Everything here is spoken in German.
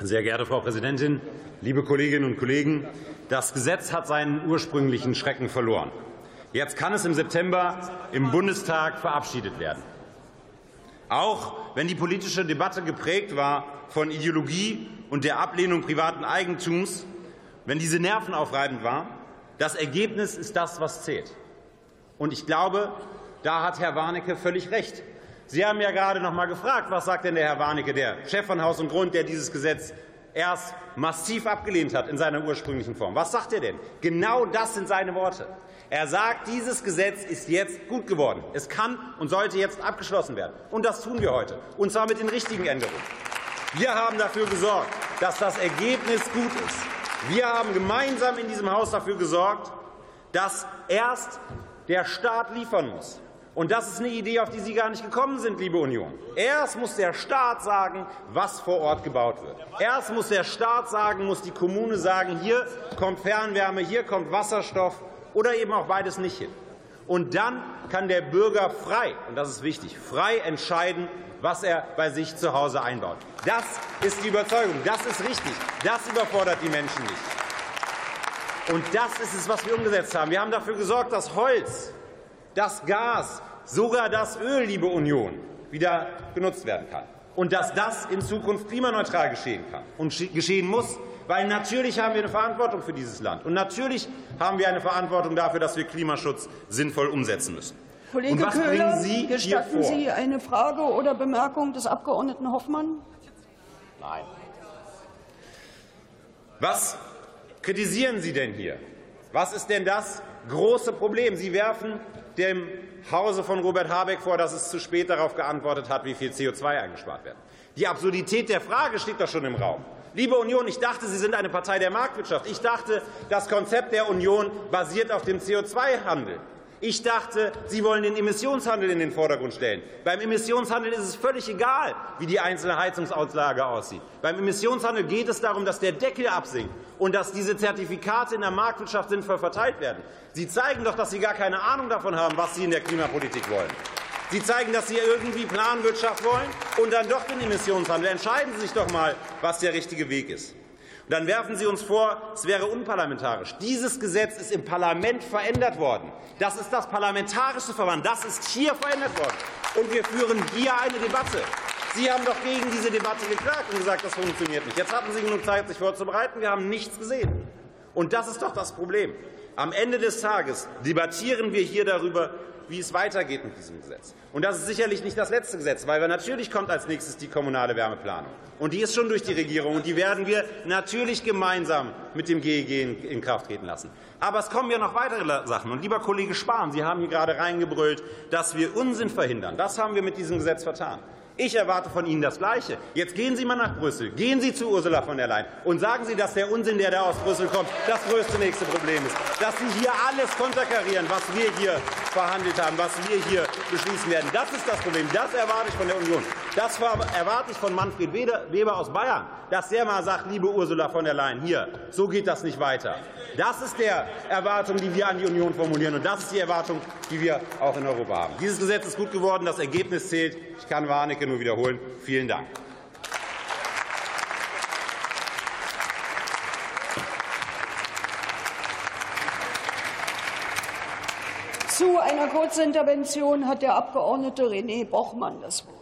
Sehr geehrte Frau Präsidentin, liebe Kolleginnen und Kollegen! Das Gesetz hat seinen ursprünglichen Schrecken verloren. Jetzt kann es im September im Bundestag verabschiedet werden. Auch wenn die politische Debatte geprägt war von Ideologie und der Ablehnung privaten Eigentums, wenn diese nervenaufreibend war, das Ergebnis ist das, was zählt. Und ich glaube, da hat Herr Warnecke völlig recht. Sie haben ja gerade noch mal gefragt, was sagt denn der Herr Warnecke, der Chef von Haus und Grund, der dieses Gesetz erst massiv abgelehnt hat in seiner ursprünglichen Form. Was sagt er denn? Genau das sind seine Worte. Er sagt, dieses Gesetz ist jetzt gut geworden. Es kann und sollte jetzt abgeschlossen werden. Und das tun wir heute. Und zwar mit den richtigen Änderungen. Wir haben dafür gesorgt, dass das Ergebnis gut ist. Wir haben gemeinsam in diesem Haus dafür gesorgt, dass erst der Staat liefern muss. Und das ist eine Idee, auf die Sie gar nicht gekommen sind, liebe Union. Erst muss der Staat sagen, was vor Ort gebaut wird. Erst muss der Staat sagen, muss die Kommune sagen, hier kommt Fernwärme, hier kommt Wasserstoff oder eben auch beides nicht hin. Und dann kann der Bürger frei, und das ist wichtig, frei entscheiden, was er bei sich zu Hause einbaut. Das ist die Überzeugung, das ist richtig, das überfordert die Menschen nicht. Und das ist es, was wir umgesetzt haben. Wir haben dafür gesorgt, dass Holz, das Gas, sogar das Öl, liebe Union, wieder genutzt werden kann. Und dass das in Zukunft klimaneutral geschehen kann und geschehen muss, weil natürlich haben wir eine Verantwortung für dieses Land. Und natürlich haben wir eine Verantwortung dafür, dass wir Klimaschutz sinnvoll umsetzen müssen. Kollege Und was Köhler, bringen Sie hier gestatten vor? Sie eine Frage oder Bemerkung des Abgeordneten Hoffmann? Nein. Was kritisieren Sie denn hier? Was ist denn das große Problem? Sie werfen dem Hause von Robert Habeck vor, dass es zu spät darauf geantwortet hat, wie viel CO2 eingespart wird. Die Absurdität der Frage steht doch schon im Raum. Liebe Union, ich dachte, Sie sind eine Partei der Marktwirtschaft. Ich dachte, das Konzept der Union basiert auf dem CO2-Handel. Ich dachte, Sie wollen den Emissionshandel in den Vordergrund stellen. Beim Emissionshandel ist es völlig egal, wie die einzelne Heizungsauslage aussieht. Beim Emissionshandel geht es darum, dass der Deckel absinkt und dass diese Zertifikate in der Marktwirtschaft sinnvoll verteilt werden. Sie zeigen doch, dass Sie gar keine Ahnung davon haben, was Sie in der Klimapolitik wollen. Sie zeigen, dass Sie irgendwie Planwirtschaft wollen und dann doch den Emissionshandel. Entscheiden Sie sich doch mal, was der richtige Weg ist. Dann werfen Sie uns vor, es wäre unparlamentarisch. Dieses Gesetz ist im Parlament verändert worden. Das ist das parlamentarische Verfahren. Das ist hier verändert worden. Und wir führen hier eine Debatte. Sie haben doch gegen diese Debatte geklagt und gesagt, das funktioniert nicht. Jetzt hatten Sie genug Zeit, sich vorzubereiten. Wir haben nichts gesehen. Und das ist doch das Problem. Am Ende des Tages debattieren wir hier darüber, wie es weitergeht mit diesem Gesetz. Und das ist sicherlich nicht das letzte Gesetz, weil natürlich kommt als nächstes die kommunale Wärmeplanung. Und die ist schon durch die Regierung und die werden wir natürlich gemeinsam mit dem GEG in, in Kraft treten lassen. Aber es kommen ja noch weitere Sachen. Und lieber Kollege Spahn, Sie haben hier gerade reingebrüllt, dass wir Unsinn verhindern. Das haben wir mit diesem Gesetz vertan. Ich erwarte von Ihnen das Gleiche. Jetzt gehen Sie mal nach Brüssel, gehen Sie zu Ursula von der Leyen und sagen Sie, dass der Unsinn, der da aus Brüssel kommt, das größte nächste Problem ist. Dass Sie hier alles konterkarieren, was wir hier verhandelt haben, was wir hier beschließen werden. Das ist das Problem. Das erwarte ich von der Union. Das erwarte ich von Manfred Weber aus Bayern, dass der mal sagt, liebe Ursula von der Leyen, hier, so geht das nicht weiter. Das ist der Erwartung, die wir an die Union formulieren. Und das ist die Erwartung, die wir auch in Europa haben. Dieses Gesetz ist gut geworden. Das Ergebnis zählt. Ich kann Warnecke nur wiederholen. Vielen Dank. Zu einer Kurzintervention hat der Abgeordnete René Bochmann das Wort.